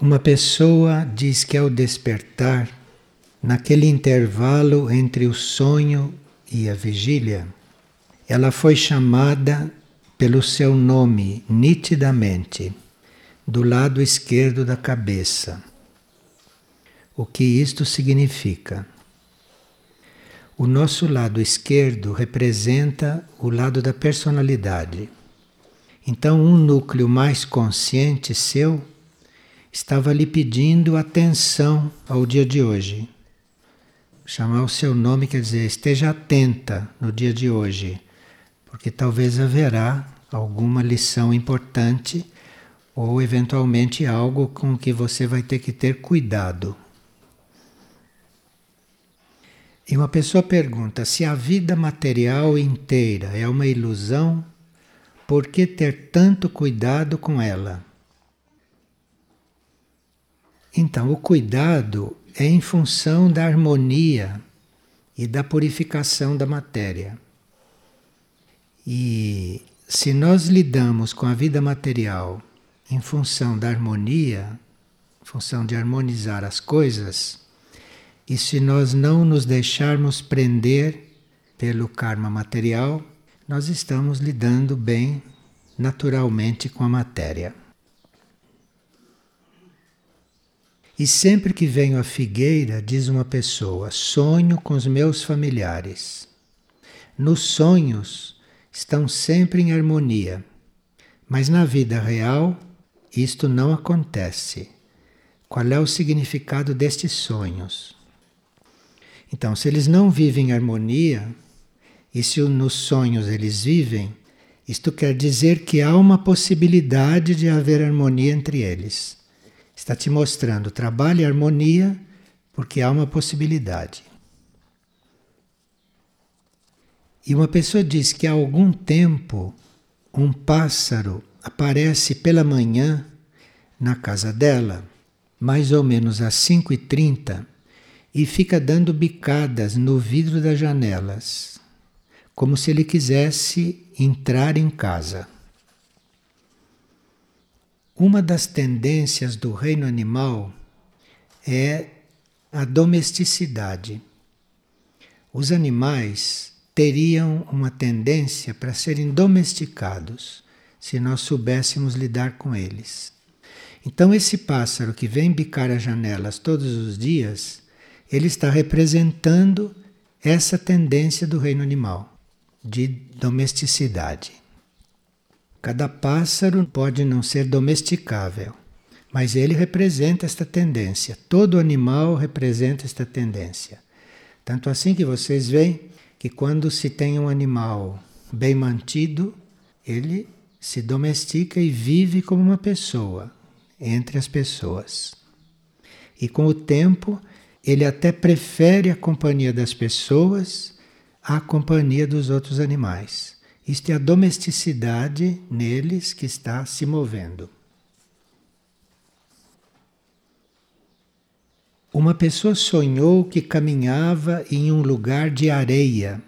Uma pessoa diz que ao despertar, naquele intervalo entre o sonho e a vigília, ela foi chamada pelo seu nome nitidamente, do lado esquerdo da cabeça. O que isto significa? O nosso lado esquerdo representa o lado da personalidade. Então, um núcleo mais consciente seu estava lhe pedindo atenção ao dia de hoje. Chamar o seu nome quer dizer esteja atenta no dia de hoje, porque talvez haverá alguma lição importante ou eventualmente algo com que você vai ter que ter cuidado. E uma pessoa pergunta: se a vida material inteira é uma ilusão, por que ter tanto cuidado com ela? Então, o cuidado é em função da harmonia e da purificação da matéria. E se nós lidamos com a vida material em função da harmonia, em função de harmonizar as coisas, e se nós não nos deixarmos prender pelo karma material, nós estamos lidando bem naturalmente com a matéria. E sempre que venho à figueira, diz uma pessoa, sonho com os meus familiares. Nos sonhos estão sempre em harmonia, mas na vida real isto não acontece. Qual é o significado destes sonhos? Então, se eles não vivem em harmonia, e se nos sonhos eles vivem, isto quer dizer que há uma possibilidade de haver harmonia entre eles. Está te mostrando trabalho e harmonia porque há uma possibilidade. E uma pessoa diz que há algum tempo um pássaro aparece pela manhã na casa dela, mais ou menos às 5h30, e fica dando bicadas no vidro das janelas, como se ele quisesse entrar em casa. Uma das tendências do reino animal é a domesticidade. Os animais teriam uma tendência para serem domesticados se nós soubéssemos lidar com eles. Então, esse pássaro que vem bicar as janelas todos os dias, ele está representando essa tendência do reino animal de domesticidade. Cada pássaro pode não ser domesticável, mas ele representa esta tendência. Todo animal representa esta tendência. Tanto assim que vocês veem que quando se tem um animal bem mantido, ele se domestica e vive como uma pessoa entre as pessoas. E com o tempo, ele até prefere a companhia das pessoas à companhia dos outros animais. Isto é a domesticidade neles que está se movendo. Uma pessoa sonhou que caminhava em um lugar de areia,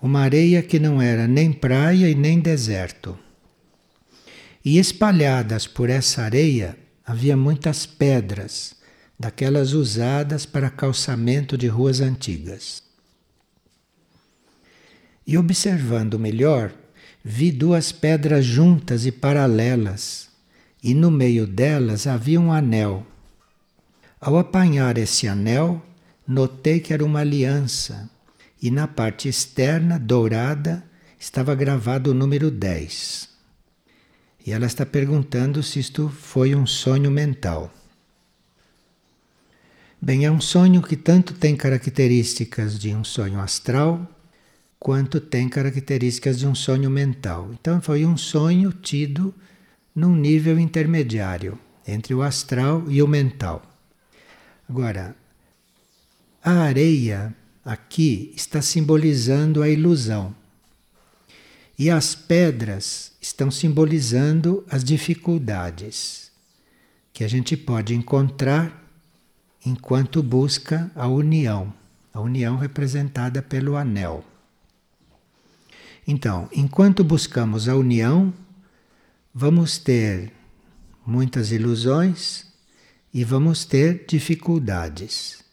uma areia que não era nem praia e nem deserto. E espalhadas por essa areia havia muitas pedras, daquelas usadas para calçamento de ruas antigas. E observando melhor, vi duas pedras juntas e paralelas, e no meio delas havia um anel. Ao apanhar esse anel, notei que era uma aliança, e na parte externa, dourada, estava gravado o número 10. E ela está perguntando se isto foi um sonho mental. Bem, é um sonho que tanto tem características de um sonho astral, quanto tem características de um sonho mental. Então foi um sonho tido num nível intermediário entre o astral e o mental. Agora, a areia aqui está simbolizando a ilusão. E as pedras estão simbolizando as dificuldades que a gente pode encontrar enquanto busca a união, a união representada pelo anel. Então, enquanto buscamos a união, vamos ter muitas ilusões e vamos ter dificuldades.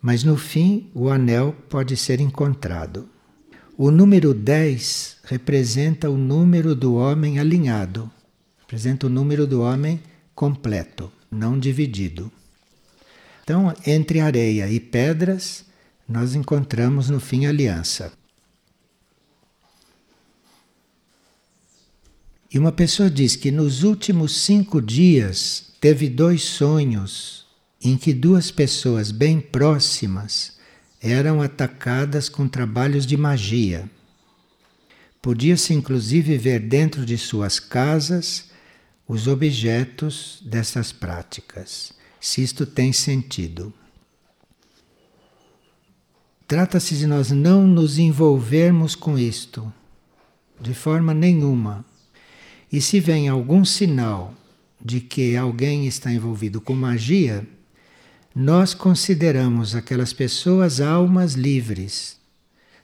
Mas no fim, o anel pode ser encontrado. O número 10 representa o número do homem alinhado, representa o número do homem completo, não dividido. Então, entre areia e pedras, nós encontramos no fim aliança. E uma pessoa diz que nos últimos cinco dias teve dois sonhos em que duas pessoas bem próximas eram atacadas com trabalhos de magia. Podia-se inclusive ver dentro de suas casas os objetos dessas práticas, se isto tem sentido. Trata-se de nós não nos envolvermos com isto, de forma nenhuma. E se vem algum sinal de que alguém está envolvido com magia, nós consideramos aquelas pessoas almas livres.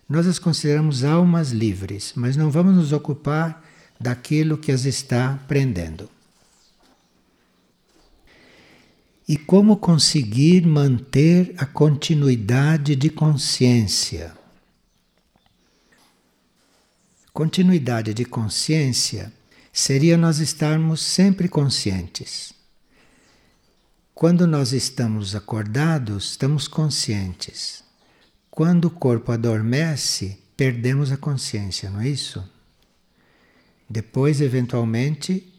Nós as consideramos almas livres, mas não vamos nos ocupar daquilo que as está prendendo. E como conseguir manter a continuidade de consciência? Continuidade de consciência seria nós estarmos sempre conscientes. Quando nós estamos acordados, estamos conscientes. Quando o corpo adormece, perdemos a consciência, não é isso? Depois, eventualmente,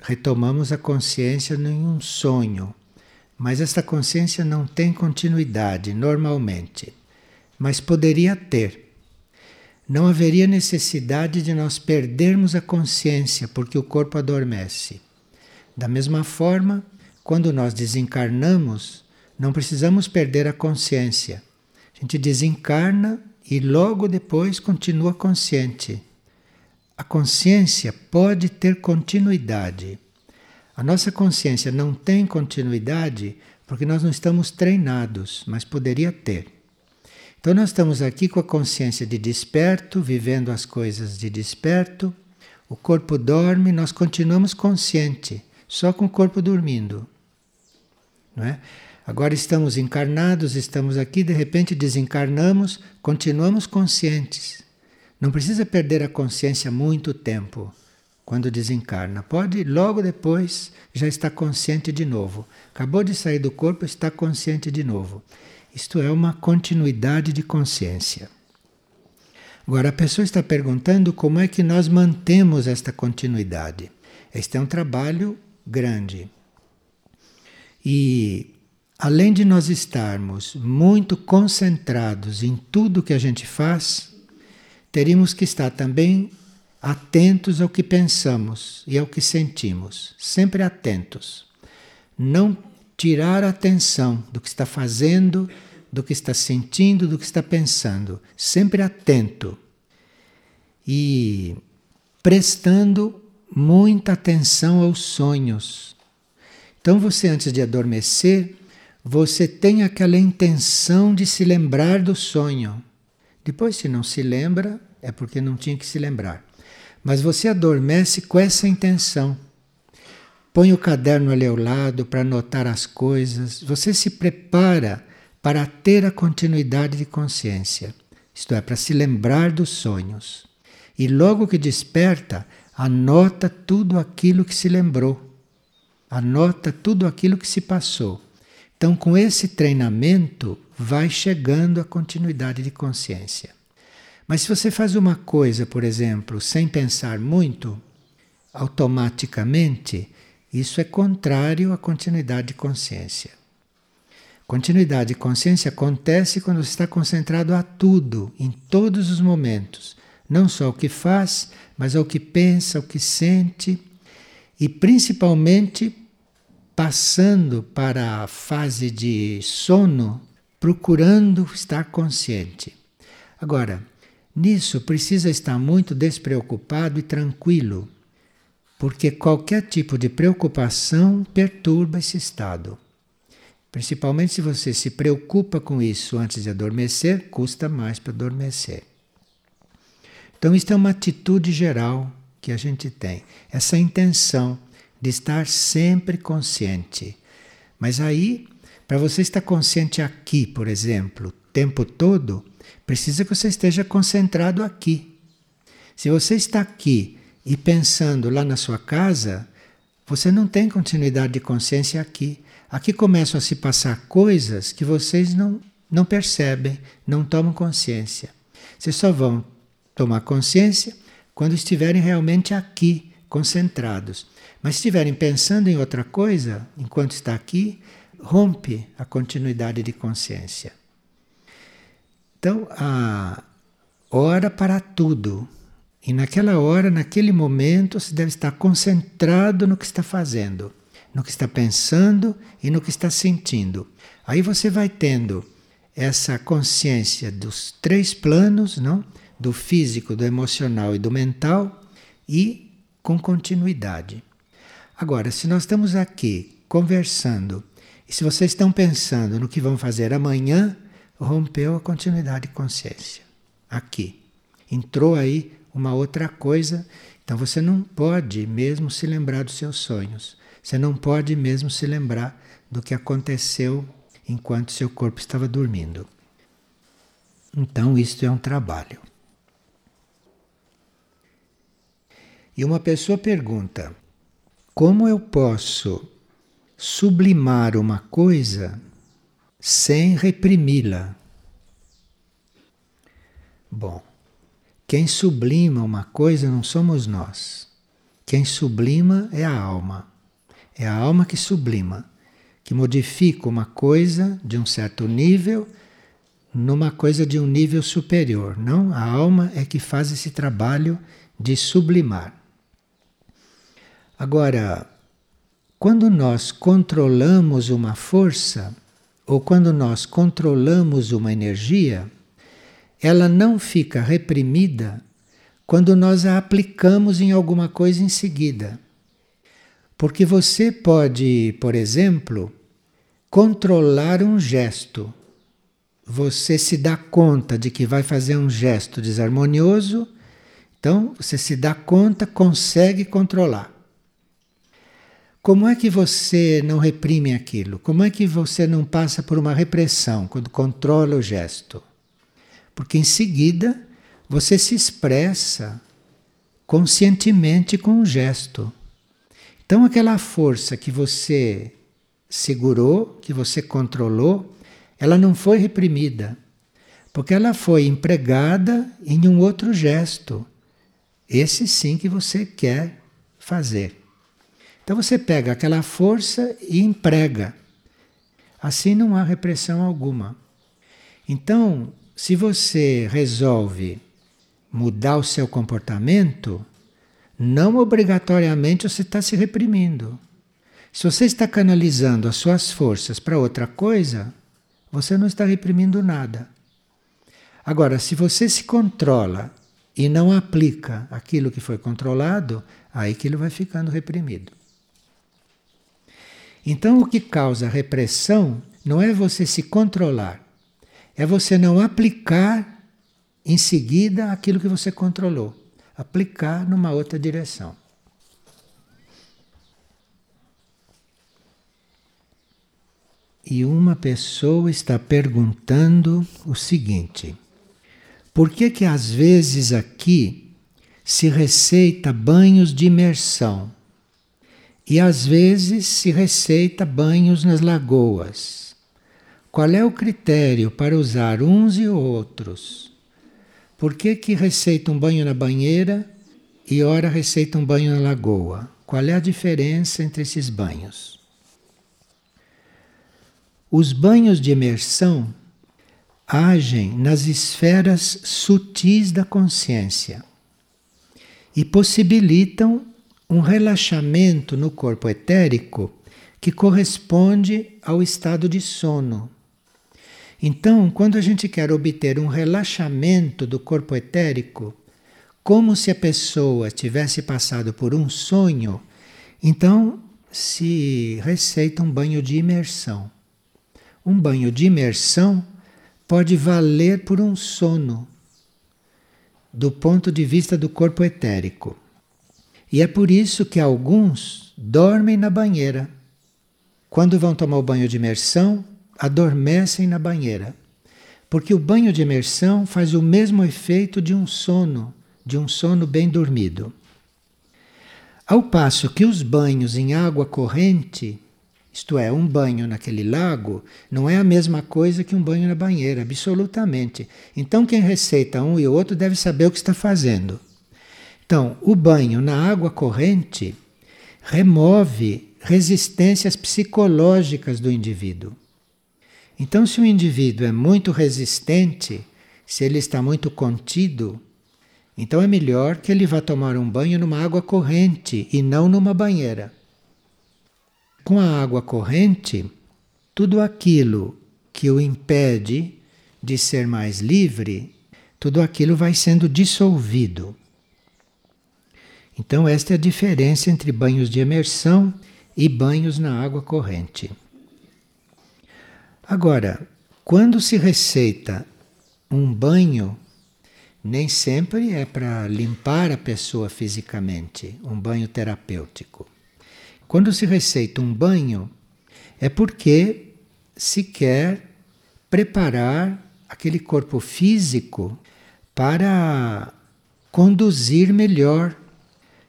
retomamos a consciência em um sonho mas esta consciência não tem continuidade normalmente, mas poderia ter. Não haveria necessidade de nós perdermos a consciência porque o corpo adormece. Da mesma forma, quando nós desencarnamos, não precisamos perder a consciência. A gente desencarna e logo depois continua consciente. A consciência pode ter continuidade. A nossa consciência não tem continuidade porque nós não estamos treinados, mas poderia ter. Então nós estamos aqui com a consciência de desperto, vivendo as coisas de desperto. O corpo dorme, nós continuamos consciente, só com o corpo dormindo. Não é? Agora estamos encarnados, estamos aqui, de repente desencarnamos, continuamos conscientes. Não precisa perder a consciência muito tempo quando desencarna. Pode logo depois já estar consciente de novo. Acabou de sair do corpo, está consciente de novo. Isto é uma continuidade de consciência. Agora a pessoa está perguntando como é que nós mantemos esta continuidade. Este é um trabalho grande. E além de nós estarmos muito concentrados em tudo que a gente faz, teríamos que estar também atentos ao que pensamos e ao que sentimos, sempre atentos. Não tirar a atenção do que está fazendo, do que está sentindo, do que está pensando, sempre atento e prestando muita atenção aos sonhos. Então você antes de adormecer, você tem aquela intenção de se lembrar do sonho. Depois se não se lembra, é porque não tinha que se lembrar. Mas você adormece com essa intenção. Põe o caderno ali ao lado para anotar as coisas. Você se prepara para ter a continuidade de consciência, isto é, para se lembrar dos sonhos. E logo que desperta, anota tudo aquilo que se lembrou, anota tudo aquilo que se passou. Então, com esse treinamento, vai chegando a continuidade de consciência. Mas se você faz uma coisa, por exemplo, sem pensar muito, automaticamente, isso é contrário à continuidade de consciência. Continuidade de consciência acontece quando você está concentrado a tudo, em todos os momentos. Não só o que faz, mas ao que pensa, o que sente, e principalmente passando para a fase de sono, procurando estar consciente. Agora, Nisso precisa estar muito despreocupado e tranquilo, porque qualquer tipo de preocupação perturba esse estado. Principalmente se você se preocupa com isso antes de adormecer, custa mais para adormecer. Então, isto é uma atitude geral que a gente tem, essa intenção de estar sempre consciente. Mas aí, para você estar consciente aqui, por exemplo, o tempo todo, precisa que você esteja concentrado aqui. Se você está aqui e pensando lá na sua casa, você não tem continuidade de consciência aqui. Aqui começam a se passar coisas que vocês não, não percebem, não tomam consciência. Vocês só vão tomar consciência quando estiverem realmente aqui, concentrados. Mas se estiverem pensando em outra coisa, enquanto está aqui, rompe a continuidade de consciência. Então, a hora para tudo. E naquela hora, naquele momento, você deve estar concentrado no que está fazendo, no que está pensando e no que está sentindo. Aí você vai tendo essa consciência dos três planos, não? Do físico, do emocional e do mental e com continuidade. Agora, se nós estamos aqui conversando e se vocês estão pensando no que vão fazer amanhã, rompeu a continuidade de consciência. Aqui. Entrou aí uma outra coisa. Então você não pode mesmo se lembrar dos seus sonhos. Você não pode mesmo se lembrar do que aconteceu enquanto seu corpo estava dormindo. Então isto é um trabalho. E uma pessoa pergunta: como eu posso sublimar uma coisa sem reprimi-la? Bom, quem sublima uma coisa não somos nós. Quem sublima é a alma. É a alma que sublima, que modifica uma coisa de um certo nível numa coisa de um nível superior. Não, a alma é que faz esse trabalho de sublimar. Agora, quando nós controlamos uma força, ou quando nós controlamos uma energia, ela não fica reprimida quando nós a aplicamos em alguma coisa em seguida. Porque você pode, por exemplo, controlar um gesto. Você se dá conta de que vai fazer um gesto desarmonioso, então você se dá conta, consegue controlar. Como é que você não reprime aquilo? Como é que você não passa por uma repressão quando controla o gesto? Porque em seguida você se expressa conscientemente com um gesto. Então, aquela força que você segurou, que você controlou, ela não foi reprimida, porque ela foi empregada em um outro gesto. Esse sim que você quer fazer. Então você pega aquela força e emprega. Assim não há repressão alguma. Então, se você resolve mudar o seu comportamento, não obrigatoriamente você está se reprimindo. Se você está canalizando as suas forças para outra coisa, você não está reprimindo nada. Agora, se você se controla e não aplica aquilo que foi controlado, aí ele vai ficando reprimido. Então, o que causa repressão não é você se controlar, é você não aplicar em seguida aquilo que você controlou, aplicar numa outra direção. E uma pessoa está perguntando o seguinte: por que que às vezes aqui se receita banhos de imersão e às vezes se receita banhos nas lagoas? Qual é o critério para usar uns e outros? Por que, que receita um banho na banheira e ora receita um banho na lagoa? Qual é a diferença entre esses banhos? Os banhos de imersão agem nas esferas sutis da consciência e possibilitam um relaxamento no corpo etérico que corresponde ao estado de sono. Então, quando a gente quer obter um relaxamento do corpo etérico, como se a pessoa tivesse passado por um sonho, então se receita um banho de imersão. Um banho de imersão pode valer por um sono, do ponto de vista do corpo etérico. E é por isso que alguns dormem na banheira quando vão tomar o banho de imersão, adormecem na banheira. Porque o banho de imersão faz o mesmo efeito de um sono, de um sono bem dormido. Ao passo que os banhos em água corrente, isto é, um banho naquele lago, não é a mesma coisa que um banho na banheira, absolutamente. Então, quem receita um e outro deve saber o que está fazendo. Então, o banho na água corrente remove resistências psicológicas do indivíduo. Então, se o indivíduo é muito resistente, se ele está muito contido, então é melhor que ele vá tomar um banho numa água corrente e não numa banheira. Com a água corrente, tudo aquilo que o impede de ser mais livre, tudo aquilo vai sendo dissolvido. Então, esta é a diferença entre banhos de imersão e banhos na água corrente. Agora, quando se receita um banho, nem sempre é para limpar a pessoa fisicamente, um banho terapêutico. Quando se receita um banho, é porque se quer preparar aquele corpo físico para conduzir melhor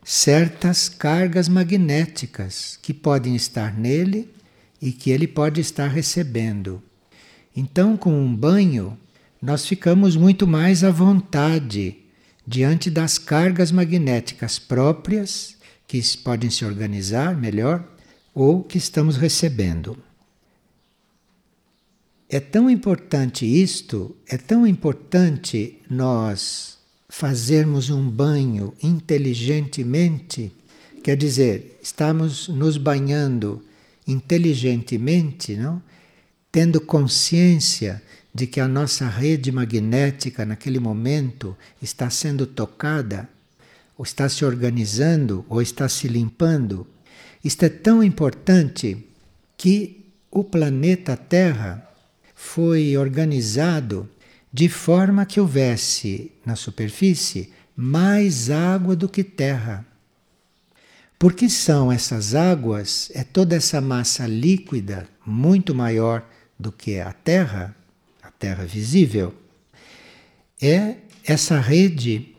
certas cargas magnéticas que podem estar nele e que ele pode estar recebendo. Então, com um banho, nós ficamos muito mais à vontade diante das cargas magnéticas próprias que podem se organizar melhor ou que estamos recebendo. É tão importante isto, é tão importante nós fazermos um banho inteligentemente, quer dizer, estamos nos banhando inteligentemente, não? Tendo consciência de que a nossa rede magnética naquele momento está sendo tocada, ou está se organizando, ou está se limpando. Isto é tão importante que o planeta Terra foi organizado de forma que houvesse na superfície mais água do que terra. Porque são essas águas, é toda essa massa líquida muito maior do que a Terra, a Terra visível, é essa rede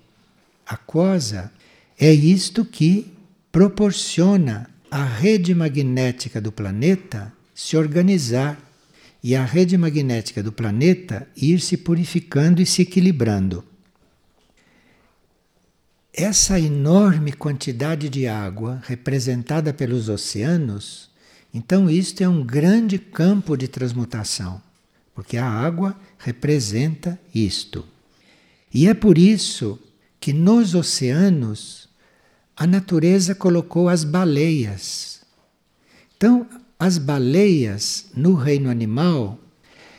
aquosa, é isto que proporciona a rede magnética do planeta se organizar e a rede magnética do planeta ir se purificando e se equilibrando. Essa enorme quantidade de água representada pelos oceanos, então isto é um grande campo de transmutação, porque a água representa isto. E é por isso que nos oceanos a natureza colocou as baleias. Então, as baleias no reino animal,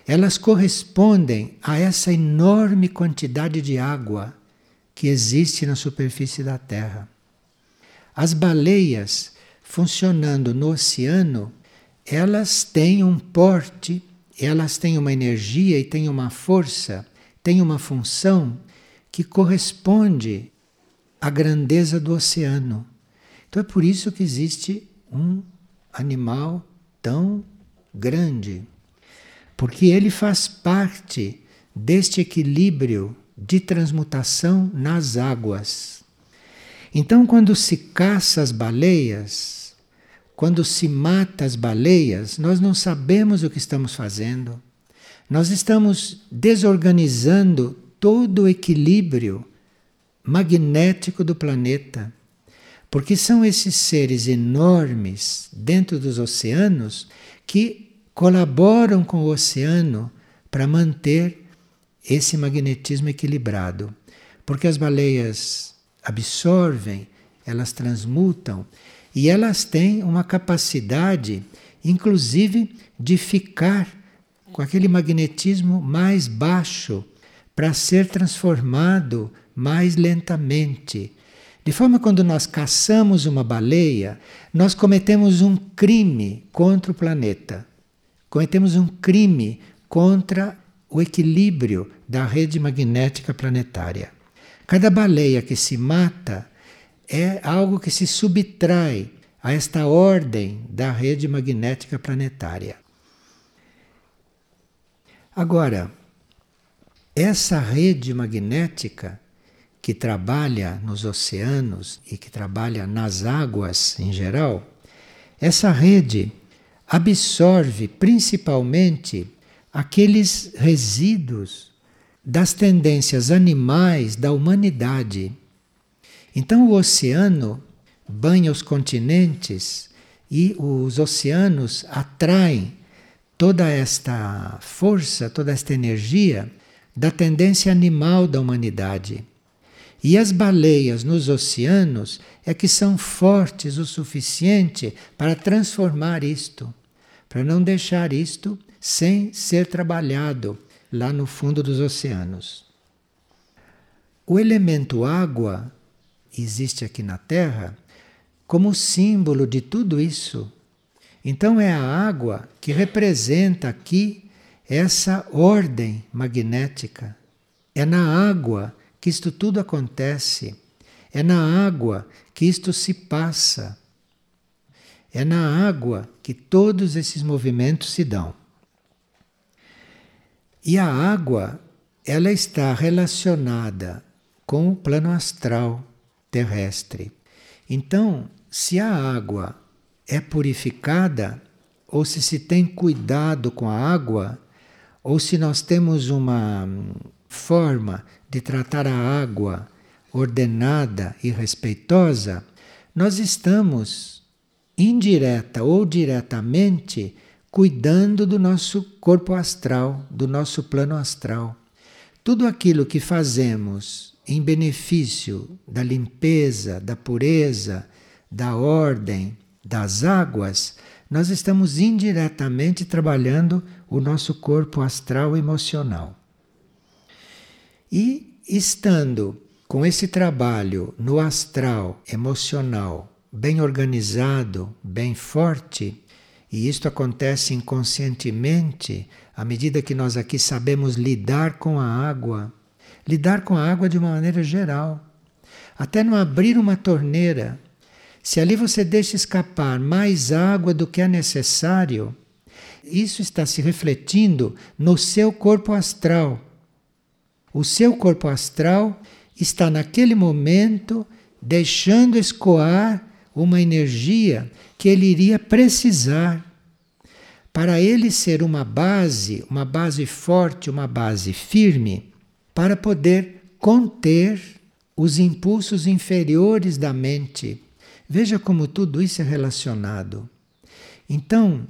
elas correspondem a essa enorme quantidade de água que existe na superfície da Terra. As baleias funcionando no oceano, elas têm um porte, elas têm uma energia e têm uma força, têm uma função que corresponde à grandeza do oceano. Então é por isso que existe um animal tão grande, porque ele faz parte deste equilíbrio de transmutação nas águas. Então, quando se caça as baleias, quando se mata as baleias, nós não sabemos o que estamos fazendo. Nós estamos desorganizando todo o equilíbrio magnético do planeta. Porque são esses seres enormes dentro dos oceanos que colaboram com o oceano para manter esse magnetismo equilibrado. Porque as baleias absorvem, elas transmutam e elas têm uma capacidade, inclusive, de ficar com aquele magnetismo mais baixo para ser transformado mais lentamente de forma quando nós caçamos uma baleia, nós cometemos um crime contra o planeta. Cometemos um crime contra o equilíbrio da rede magnética planetária. Cada baleia que se mata é algo que se subtrai a esta ordem da rede magnética planetária. Agora, essa rede magnética que trabalha nos oceanos e que trabalha nas águas em geral, essa rede absorve principalmente aqueles resíduos das tendências animais da humanidade. Então, o oceano banha os continentes e os oceanos atraem toda esta força, toda esta energia da tendência animal da humanidade. E as baleias nos oceanos é que são fortes o suficiente para transformar isto, para não deixar isto sem ser trabalhado lá no fundo dos oceanos. O elemento água existe aqui na Terra como símbolo de tudo isso. Então é a água que representa aqui essa ordem magnética. É na água que isto tudo acontece. É na água que isto se passa. É na água que todos esses movimentos se dão. E a água, ela está relacionada com o plano astral terrestre. Então, se a água é purificada, ou se se tem cuidado com a água, ou se nós temos uma forma de tratar a água ordenada e respeitosa, nós estamos indireta ou diretamente cuidando do nosso corpo astral, do nosso plano astral. Tudo aquilo que fazemos em benefício da limpeza, da pureza, da ordem, das águas, nós estamos indiretamente trabalhando o nosso corpo astral emocional. E estando com esse trabalho no astral emocional bem organizado, bem forte, e isto acontece inconscientemente à medida que nós aqui sabemos lidar com a água, lidar com a água de uma maneira geral. Até não abrir uma torneira. Se ali você deixa escapar mais água do que é necessário, isso está se refletindo no seu corpo astral. O seu corpo astral está naquele momento deixando escoar uma energia que ele iria precisar para ele ser uma base, uma base forte, uma base firme, para poder conter os impulsos inferiores da mente. Veja como tudo isso é relacionado. Então,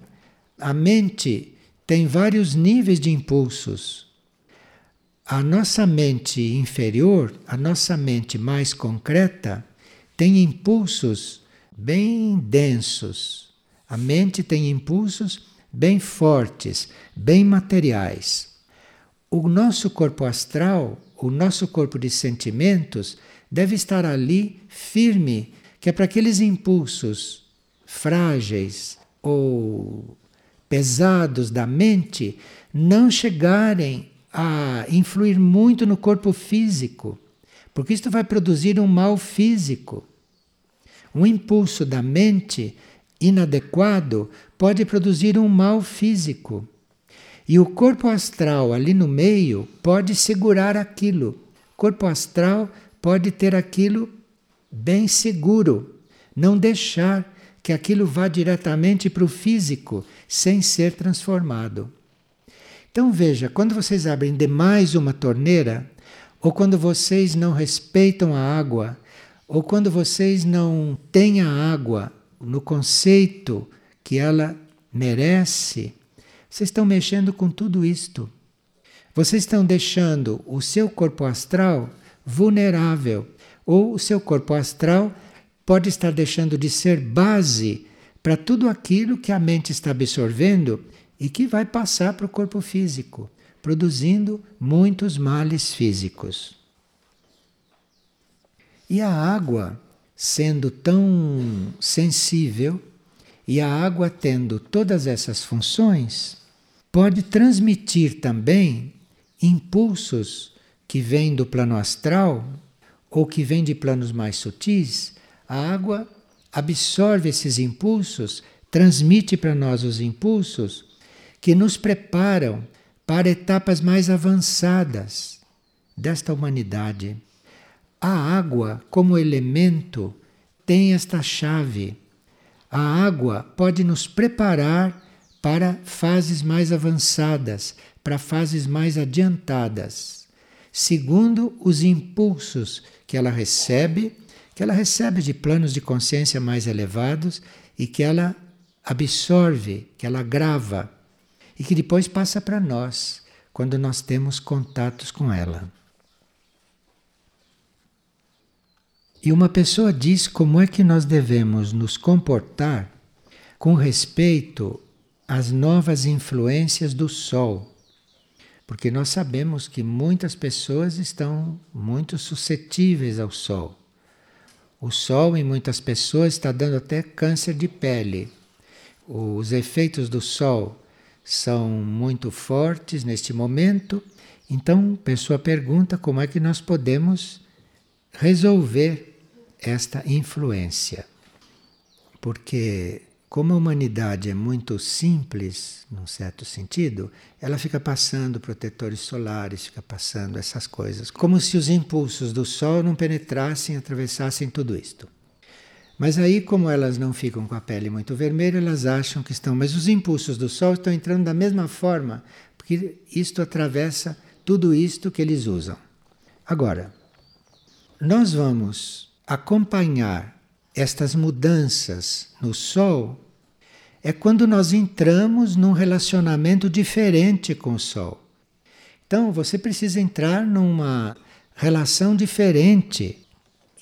a mente tem vários níveis de impulsos. A nossa mente inferior, a nossa mente mais concreta, tem impulsos bem densos. A mente tem impulsos bem fortes, bem materiais. O nosso corpo astral, o nosso corpo de sentimentos, deve estar ali firme, que é para aqueles impulsos frágeis ou pesados da mente não chegarem a influir muito no corpo físico, porque isto vai produzir um mal físico. Um impulso da mente inadequado pode produzir um mal físico. E o corpo astral ali no meio pode segurar aquilo. O corpo astral pode ter aquilo bem seguro, não deixar que aquilo vá diretamente para o físico sem ser transformado. Então veja, quando vocês abrem demais uma torneira, ou quando vocês não respeitam a água, ou quando vocês não têm a água no conceito que ela merece, vocês estão mexendo com tudo isto. Vocês estão deixando o seu corpo astral vulnerável, ou o seu corpo astral pode estar deixando de ser base para tudo aquilo que a mente está absorvendo e que vai passar para o corpo físico, produzindo muitos males físicos. E a água, sendo tão sensível, e a água tendo todas essas funções, pode transmitir também impulsos que vêm do plano astral ou que vêm de planos mais sutis. A água absorve esses impulsos, transmite para nós os impulsos que nos preparam para etapas mais avançadas desta humanidade. A água, como elemento, tem esta chave. A água pode nos preparar para fases mais avançadas, para fases mais adiantadas, segundo os impulsos que ela recebe, que ela recebe de planos de consciência mais elevados e que ela absorve, que ela grava e que depois passa para nós quando nós temos contatos com ela. E uma pessoa diz como é que nós devemos nos comportar com respeito às novas influências do Sol. Porque nós sabemos que muitas pessoas estão muito suscetíveis ao Sol. O Sol, em muitas pessoas, está dando até câncer de pele. Os efeitos do Sol são muito fortes neste momento. Então, a pessoa pergunta como é que nós podemos resolver esta influência. Porque, como a humanidade é muito simples, num certo sentido, ela fica passando protetores solares, fica passando essas coisas, como se os impulsos do Sol não penetrassem, atravessassem tudo isto. Mas aí, como elas não ficam com a pele muito vermelha, elas acham que estão. Mas os impulsos do Sol estão entrando da mesma forma, porque isto atravessa tudo isto que eles usam. Agora, nós vamos acompanhar estas mudanças no Sol é quando nós entramos num relacionamento diferente com o Sol. Então, você precisa entrar numa relação diferente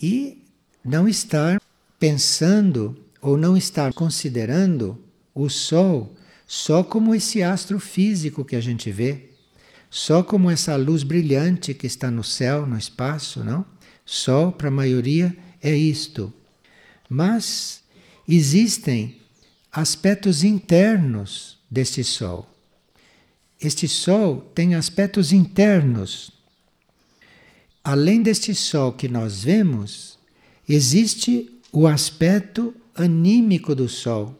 e não estar pensando ou não estar considerando o Sol só como esse astro físico que a gente vê, só como essa luz brilhante que está no céu, no espaço, não? Sol, para a maioria, é isto. Mas existem aspectos internos deste Sol. Este Sol tem aspectos internos. Além deste Sol que nós vemos, existe o aspecto anímico do Sol.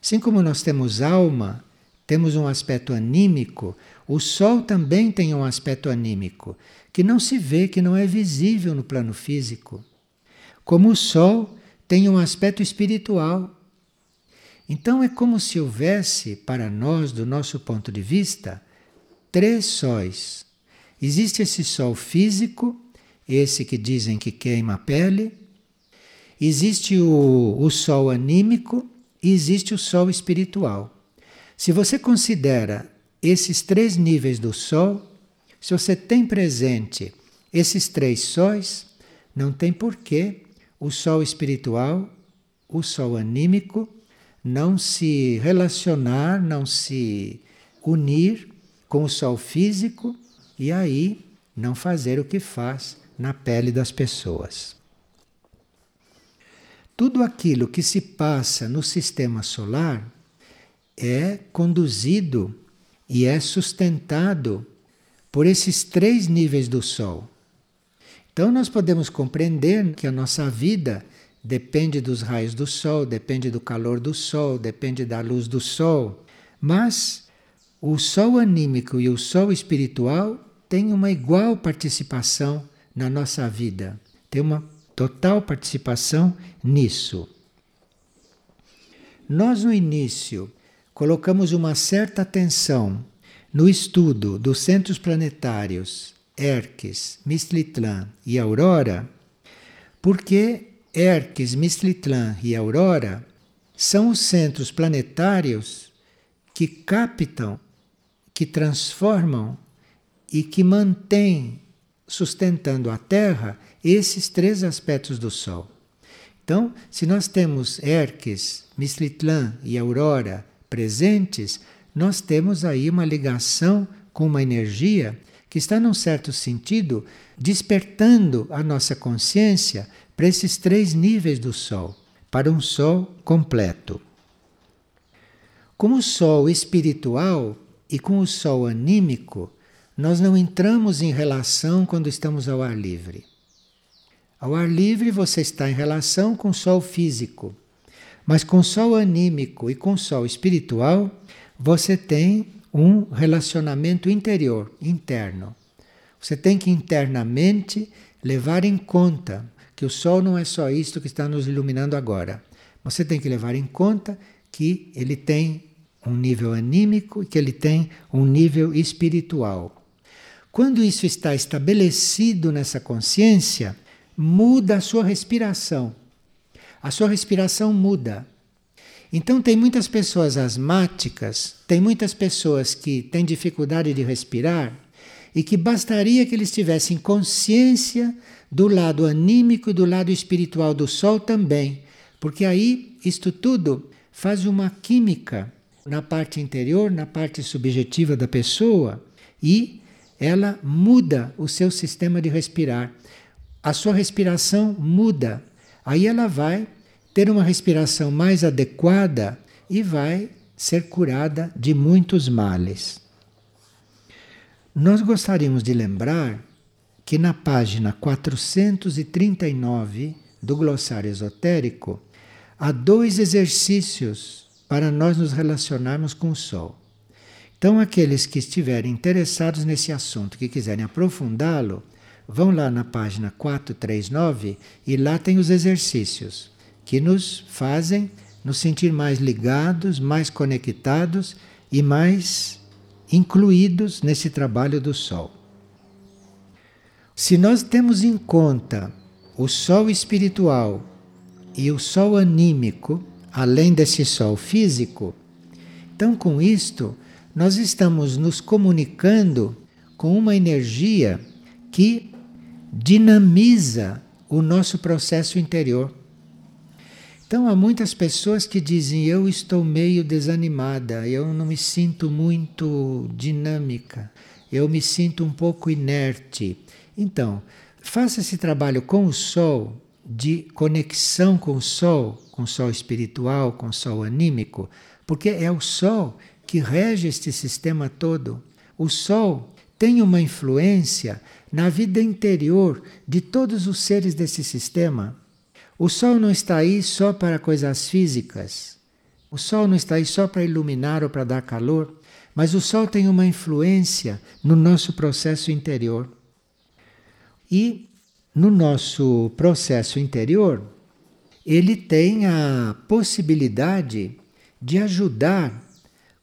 Assim como nós temos alma, temos um aspecto anímico, o Sol também tem um aspecto anímico, que não se vê, que não é visível no plano físico. Como o Sol tem um aspecto espiritual. Então é como se houvesse, para nós, do nosso ponto de vista, três sóis. Existe esse Sol físico, esse que dizem que queima a pele, Existe o, o sol anímico e existe o sol espiritual. Se você considera esses três níveis do sol, se você tem presente esses três sóis, não tem porquê o sol espiritual, o sol anímico, não se relacionar, não se unir com o sol físico e aí não fazer o que faz na pele das pessoas. Tudo aquilo que se passa no sistema solar é conduzido e é sustentado por esses três níveis do Sol. Então, nós podemos compreender que a nossa vida depende dos raios do Sol, depende do calor do Sol, depende da luz do Sol, mas o Sol anímico e o Sol espiritual têm uma igual participação na nossa vida, tem uma total participação nisso. Nós, no início, colocamos uma certa atenção no estudo dos centros planetários Erques, Mistlitlã e Aurora, porque Erques, Mistlitlã e Aurora são os centros planetários que captam, que transformam e que mantêm sustentando a Terra esses três aspectos do Sol. Então, se nós temos Herques, Mislitlã e Aurora presentes, nós temos aí uma ligação com uma energia que está, num certo sentido, despertando a nossa consciência para esses três níveis do Sol, para um Sol completo. Com o Sol espiritual e com o Sol anímico, nós não entramos em relação quando estamos ao ar livre. Ao ar livre você está em relação com o sol físico, mas com sol anímico e com sol espiritual você tem um relacionamento interior, interno. Você tem que internamente levar em conta que o sol não é só isto que está nos iluminando agora. Você tem que levar em conta que ele tem um nível anímico e que ele tem um nível espiritual. Quando isso está estabelecido nessa consciência, muda a sua respiração. A sua respiração muda. Então, tem muitas pessoas asmáticas, tem muitas pessoas que têm dificuldade de respirar e que bastaria que eles tivessem consciência do lado anímico e do lado espiritual do Sol também, porque aí isto tudo faz uma química na parte interior, na parte subjetiva da pessoa e ela muda o seu sistema de respirar. A sua respiração muda. Aí ela vai ter uma respiração mais adequada e vai ser curada de muitos males. Nós gostaríamos de lembrar que na página 439 do glossário esotérico há dois exercícios para nós nos relacionarmos com o Sol. Então, aqueles que estiverem interessados nesse assunto, que quiserem aprofundá-lo, vão lá na página 439 e lá tem os exercícios que nos fazem nos sentir mais ligados, mais conectados e mais incluídos nesse trabalho do Sol. Se nós temos em conta o Sol espiritual e o Sol anímico, além desse Sol físico, então com isto nós estamos nos comunicando com uma energia que dinamiza o nosso processo interior. Então há muitas pessoas que dizem eu estou meio desanimada, eu não me sinto muito dinâmica, eu me sinto um pouco inerte. Então, faça esse trabalho com o sol, de conexão com o sol, com o sol espiritual, com o sol anímico, porque é o sol que rege este sistema todo. O sol tem uma influência na vida interior de todos os seres desse sistema. O Sol não está aí só para coisas físicas. O Sol não está aí só para iluminar ou para dar calor, mas o Sol tem uma influência no nosso processo interior. E no nosso processo interior, ele tem a possibilidade de ajudar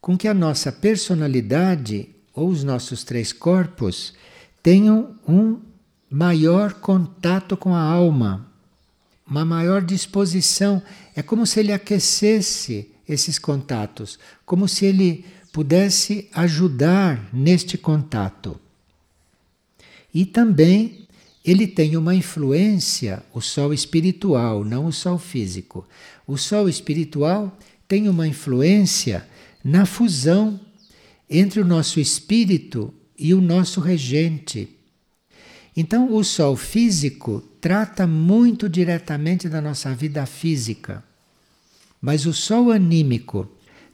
com que a nossa personalidade ou os nossos três corpos tenham um maior contato com a alma uma maior disposição. É como se ele aquecesse esses contatos, como se ele pudesse ajudar neste contato. E também ele tem uma influência, o sol espiritual, não o sol físico. O sol espiritual tem uma influência na fusão entre o nosso espírito e o nosso regente. Então, o sol físico trata muito diretamente da nossa vida física. Mas o sol anímico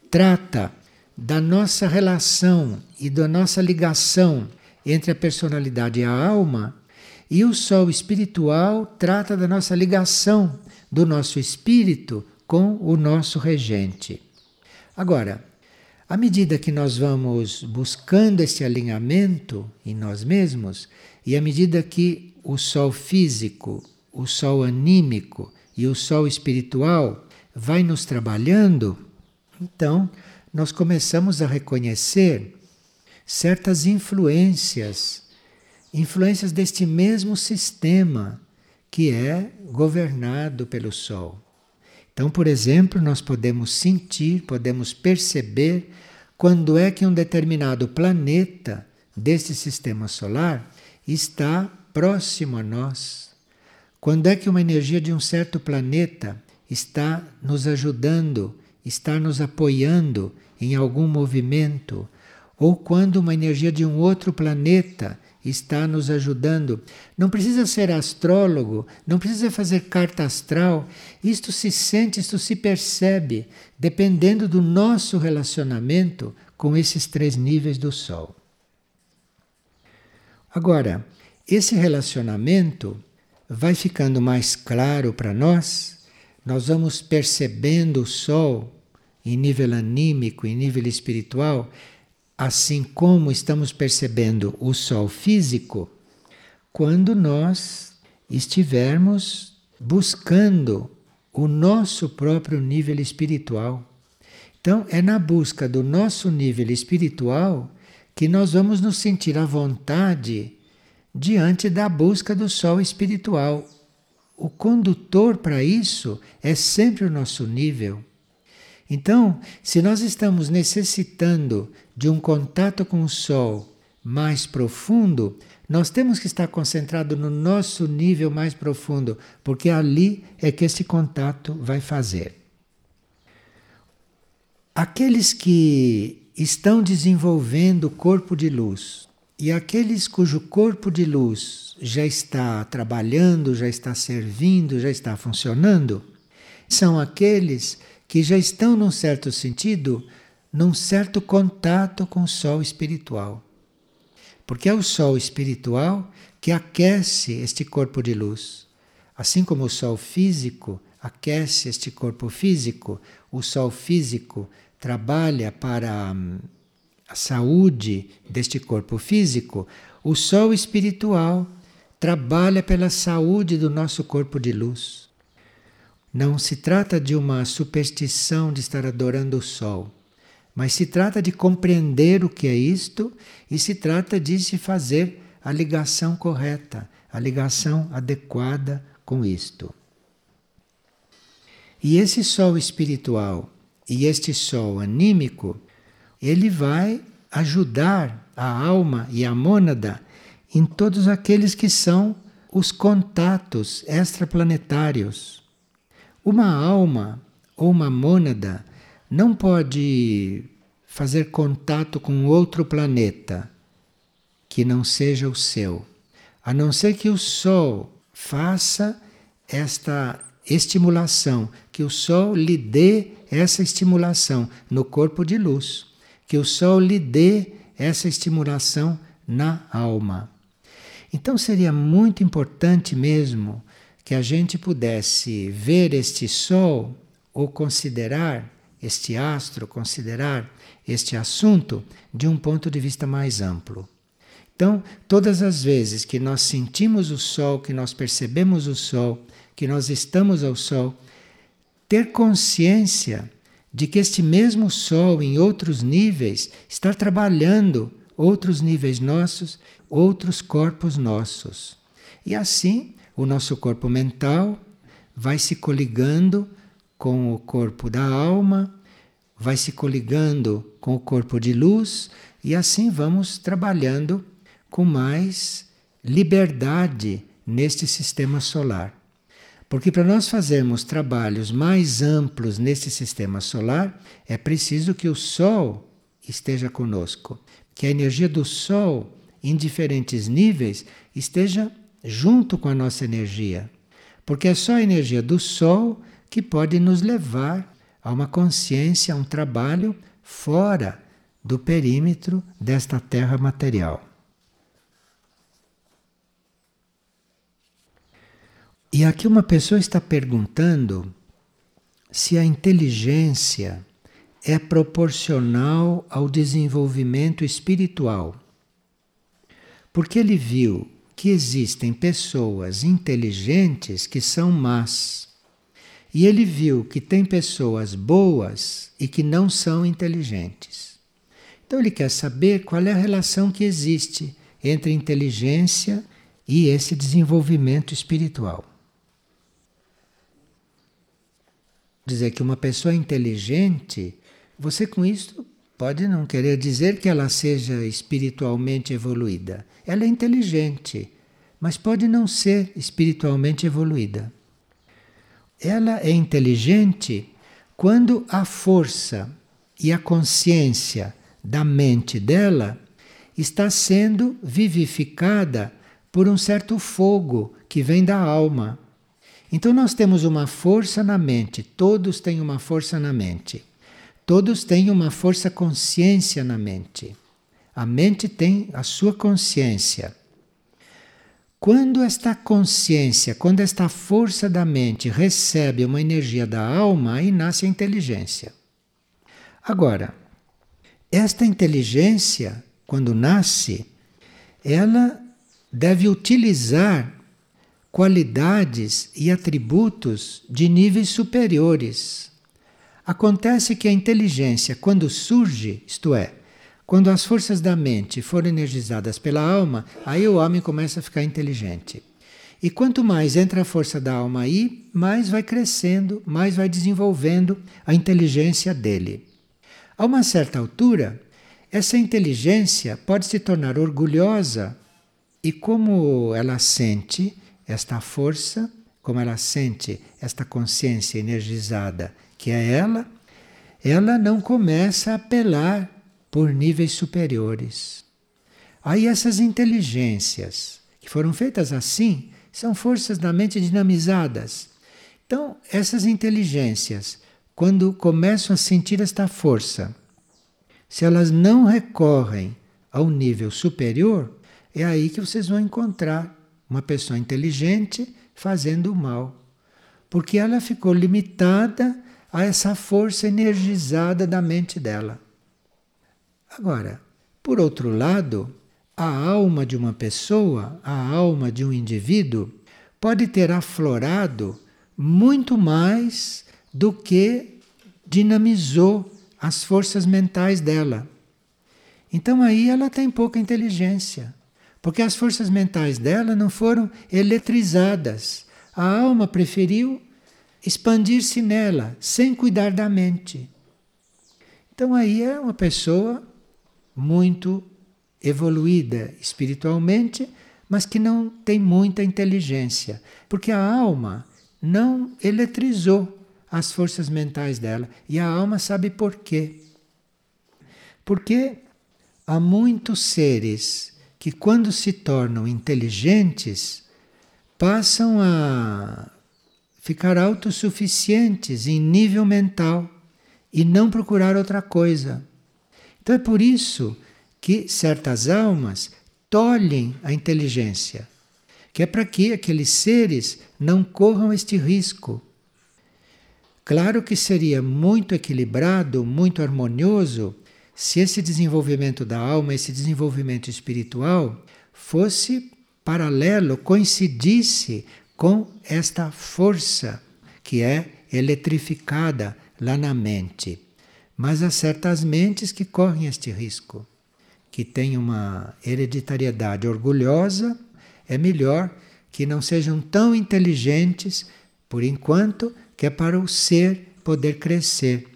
trata da nossa relação e da nossa ligação entre a personalidade e a alma, e o sol espiritual trata da nossa ligação do nosso espírito com o nosso regente. Agora, à medida que nós vamos buscando esse alinhamento em nós mesmos, e à medida que o sol físico, o sol anímico e o sol espiritual vai nos trabalhando, então nós começamos a reconhecer certas influências, influências deste mesmo sistema que é governado pelo sol. Então, por exemplo, nós podemos sentir, podemos perceber quando é que um determinado planeta deste sistema solar está próximo a nós. Quando é que uma energia de um certo planeta está nos ajudando, está nos apoiando em algum movimento, ou quando uma energia de um outro planeta está nos ajudando. Não precisa ser astrólogo, não precisa fazer carta astral. Isto se sente, isto se percebe, dependendo do nosso relacionamento com esses três níveis do Sol. Agora, esse relacionamento vai ficando mais claro para nós, nós vamos percebendo o sol em nível anímico, em nível espiritual, assim como estamos percebendo o sol físico, quando nós estivermos buscando o nosso próprio nível espiritual. Então, é na busca do nosso nível espiritual que nós vamos nos sentir à vontade diante da busca do sol espiritual. O condutor para isso é sempre o nosso nível. Então, se nós estamos necessitando de um contato com o sol mais profundo, nós temos que estar concentrado no nosso nível mais profundo, porque ali é que esse contato vai fazer. Aqueles que estão desenvolvendo o corpo de luz e aqueles cujo corpo de luz já está trabalhando, já está servindo, já está funcionando, são aqueles que já estão, num certo sentido, num certo contato com o sol espiritual. Porque é o sol espiritual que aquece este corpo de luz. Assim como o sol físico aquece este corpo físico, o sol físico trabalha para hum, a saúde deste corpo físico, o sol espiritual trabalha pela saúde do nosso corpo de luz. Não se trata de uma superstição de estar adorando o sol. Mas se trata de compreender o que é isto e se trata de se fazer a ligação correta, a ligação adequada com isto. E esse sol espiritual e este sol anímico, ele vai ajudar a alma e a mônada em todos aqueles que são os contatos extraplanetários. Uma alma ou uma mônada não pode fazer contato com outro planeta que não seja o seu, a não ser que o Sol faça esta estimulação, que o Sol lhe dê essa estimulação no corpo de luz, que o Sol lhe dê essa estimulação na alma. Então seria muito importante mesmo que a gente pudesse ver este Sol ou considerar este astro, considerar este assunto de um ponto de vista mais amplo. Então, todas as vezes que nós sentimos o sol, que nós percebemos o sol, que nós estamos ao sol, ter consciência de que este mesmo sol, em outros níveis, está trabalhando outros níveis nossos, outros corpos nossos. E assim, o nosso corpo mental vai se coligando com o corpo da alma, vai se coligando com o corpo de luz e assim vamos trabalhando com mais liberdade neste sistema solar. Porque para nós fazermos trabalhos mais amplos neste sistema solar, é preciso que o Sol esteja conosco, que a energia do Sol, em diferentes níveis, esteja junto com a nossa energia. Porque é só a energia do Sol que pode nos levar a uma consciência, a um trabalho fora do perímetro desta terra material. E aqui uma pessoa está perguntando se a inteligência é proporcional ao desenvolvimento espiritual. Porque ele viu que existem pessoas inteligentes que são más e ele viu que tem pessoas boas e que não são inteligentes. Então ele quer saber qual é a relação que existe entre inteligência e esse desenvolvimento espiritual. Dizer que uma pessoa inteligente, você com isso pode não querer dizer que ela seja espiritualmente evoluída. Ela é inteligente, mas pode não ser espiritualmente evoluída. Ela é inteligente quando a força e a consciência da mente dela está sendo vivificada por um certo fogo que vem da alma. Então nós temos uma força na mente, todos têm uma força na mente. Todos têm uma força consciência na mente. A mente tem a sua consciência. quando esta consciência, quando esta força da mente recebe uma energia da alma, aí nasce a inteligência. Agora, esta inteligência, quando nasce, ela deve utilizar qualidades e atributos de níveis superiores. Acontece que a inteligência, quando surge, isto é, quando as forças da mente forem energizadas pela alma, aí o homem começa a ficar inteligente. E quanto mais entra a força da alma aí, mais vai crescendo, mais vai desenvolvendo a inteligência dele. A uma certa altura, essa inteligência pode se tornar orgulhosa e como ela sente esta força, como ela sente esta consciência energizada que é ela, ela não começa a apelar por níveis superiores. Aí essas inteligências que foram feitas assim são forças da mente dinamizadas. Então, essas inteligências, quando começam a sentir esta força, se elas não recorrem ao nível superior, é aí que vocês vão encontrar uma pessoa inteligente fazendo o mal. Porque ela ficou limitada a essa força energizada da mente dela. Agora, por outro lado, a alma de uma pessoa, a alma de um indivíduo, pode ter aflorado muito mais do que dinamizou as forças mentais dela. Então aí ela tem pouca inteligência, porque as forças mentais dela não foram eletrizadas. A alma preferiu expandir-se nela, sem cuidar da mente. Então aí é uma pessoa muito evoluída espiritualmente, mas que não tem muita inteligência, porque a alma não eletrizou as forças mentais dela e a alma sabe por quê. Porque há muitos seres que, quando se tornam inteligentes, passam a ficar autossuficientes em nível mental e não procurar outra coisa. Então é por isso que certas almas tolhem a inteligência, que é para que aqueles seres não corram este risco. Claro que seria muito equilibrado, muito harmonioso, se esse desenvolvimento da alma, esse desenvolvimento espiritual, fosse paralelo, coincidisse com esta força que é eletrificada lá na mente. Mas há certas mentes que correm este risco, que têm uma hereditariedade orgulhosa, é melhor que não sejam tão inteligentes por enquanto, que é para o ser poder crescer.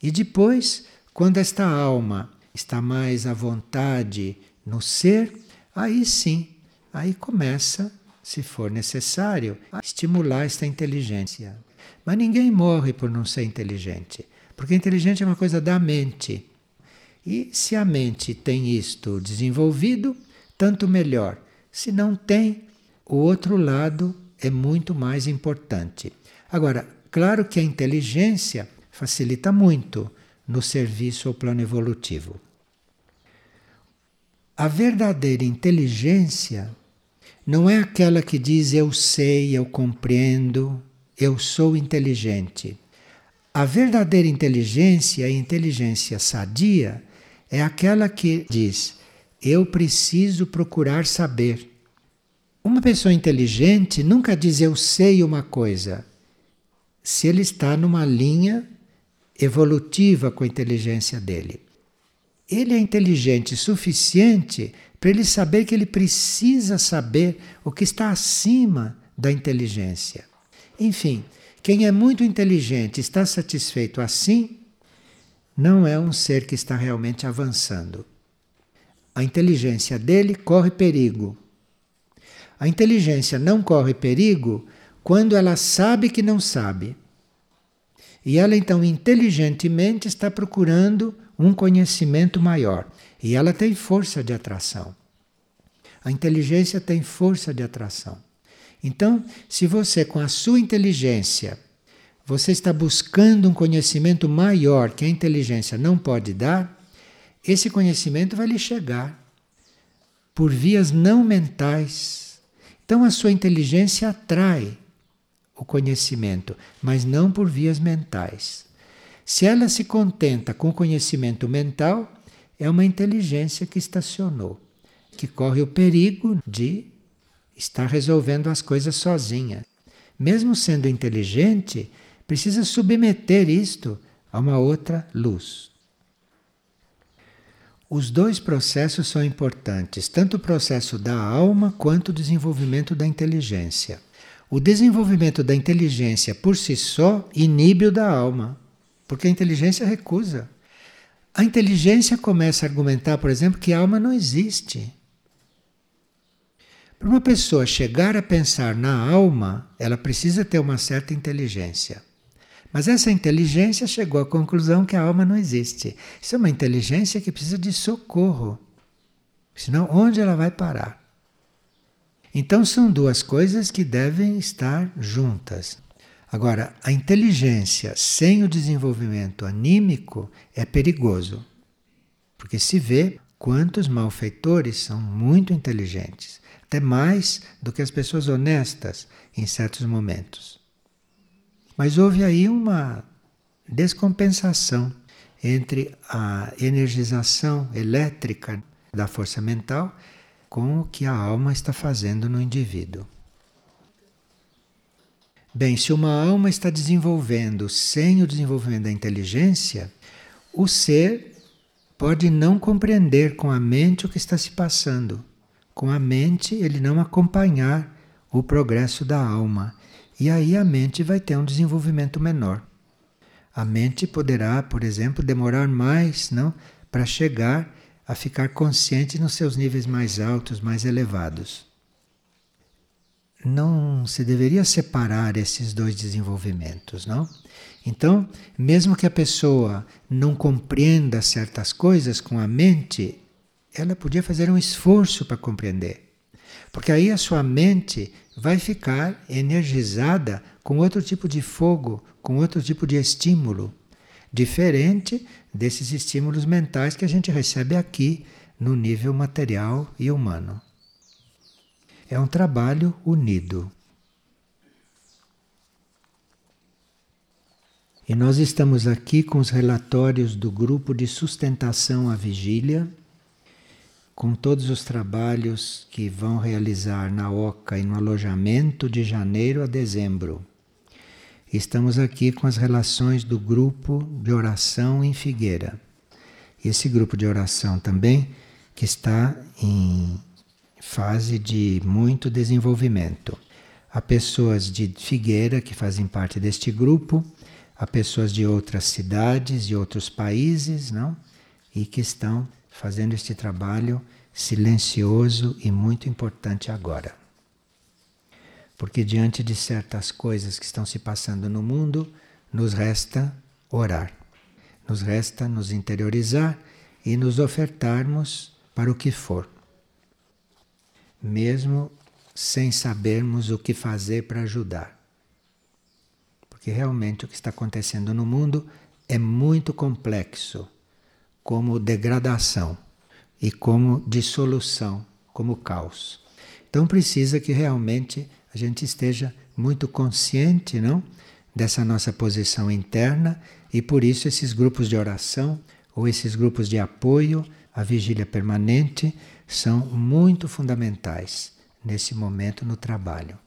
E depois, quando esta alma está mais à vontade no ser, aí sim, aí começa, se for necessário, a estimular esta inteligência. Mas ninguém morre por não ser inteligente. Porque inteligente é uma coisa da mente. E se a mente tem isto desenvolvido, tanto melhor. Se não tem, o outro lado é muito mais importante. Agora, claro que a inteligência facilita muito no serviço ao plano evolutivo. A verdadeira inteligência não é aquela que diz eu sei, eu compreendo, eu sou inteligente. A verdadeira inteligência, a inteligência sadia, é aquela que diz: eu preciso procurar saber. Uma pessoa inteligente nunca diz eu sei uma coisa, se ele está numa linha evolutiva com a inteligência dele. Ele é inteligente suficiente para ele saber que ele precisa saber o que está acima da inteligência. Enfim, quem é muito inteligente está satisfeito assim, não é um ser que está realmente avançando. A inteligência dele corre perigo. A inteligência não corre perigo quando ela sabe que não sabe. E ela então inteligentemente está procurando um conhecimento maior. E ela tem força de atração. A inteligência tem força de atração. Então, se você, com a sua inteligência, você está buscando um conhecimento maior que a inteligência não pode dar, esse conhecimento vai lhe chegar por vias não mentais. Então a sua inteligência atrai o conhecimento, mas não por vias mentais. Se ela se contenta com o conhecimento mental, é uma inteligência que estacionou, que corre o perigo de estar resolvendo as coisas sozinha. Mesmo sendo inteligente, precisa submeter isto a uma outra luz. Os dois processos são importantes, tanto o processo da alma quanto o desenvolvimento da inteligência. O desenvolvimento da inteligência por si só inibe o da alma, porque a inteligência recusa. A inteligência começa a argumentar, por exemplo, que a alma não existe. Para uma pessoa chegar a pensar na alma, ela precisa ter uma certa inteligência. Mas essa inteligência chegou à conclusão que a alma não existe. Isso é uma inteligência que precisa de socorro. Senão, onde ela vai parar? Então, são duas coisas que devem estar juntas. Agora, a inteligência sem o desenvolvimento anímico é perigoso. Porque se vê quantos malfeitores são muito inteligentes, até mais do que as pessoas honestas em certos momentos. Mas houve aí uma descompensação entre a energização elétrica da força mental com o que a alma está fazendo no indivíduo. Bem, se uma alma está desenvolvendo sem o desenvolvimento da inteligência, o ser pode não compreender com a mente o que está se passando. Com a mente, ele não acompanhar o progresso da alma. E aí a mente vai ter um desenvolvimento menor. A mente poderá, por exemplo, demorar mais, não, para chegar a ficar consciente nos seus níveis mais altos, mais elevados. Não se deveria separar esses dois desenvolvimentos, não? Então, mesmo que a pessoa não compreenda certas coisas com a mente, ela podia fazer um esforço para compreender. Porque aí a sua mente vai ficar energizada com outro tipo de fogo, com outro tipo de estímulo diferente desses estímulos mentais que a gente recebe aqui no nível material e humano. É um trabalho unido. E nós estamos aqui com os relatórios do grupo de sustentação à vigília, com todos os trabalhos que vão realizar na OCA e no alojamento de janeiro a dezembro. Estamos aqui com as relações do grupo de oração em Figueira. Esse grupo de oração também que está em fase de muito desenvolvimento. Há pessoas de Figueira que fazem parte deste grupo, há pessoas de outras cidades e outros países, não? E que estão fazendo este trabalho silencioso e muito importante agora. Porque diante de certas coisas que estão se passando no mundo, nos resta orar. Nos resta nos interiorizar e nos ofertarmos para o que for. Mesmo sem sabermos o que fazer para ajudar. Porque realmente o que está acontecendo no mundo é muito complexo, como degradação e como dissolução, como caos. Então precisa que realmente a gente esteja muito consciente, não? Dessa nossa posição interna e por isso esses grupos de oração ou esses grupos de apoio à vigília permanente são muito fundamentais nesse momento no trabalho.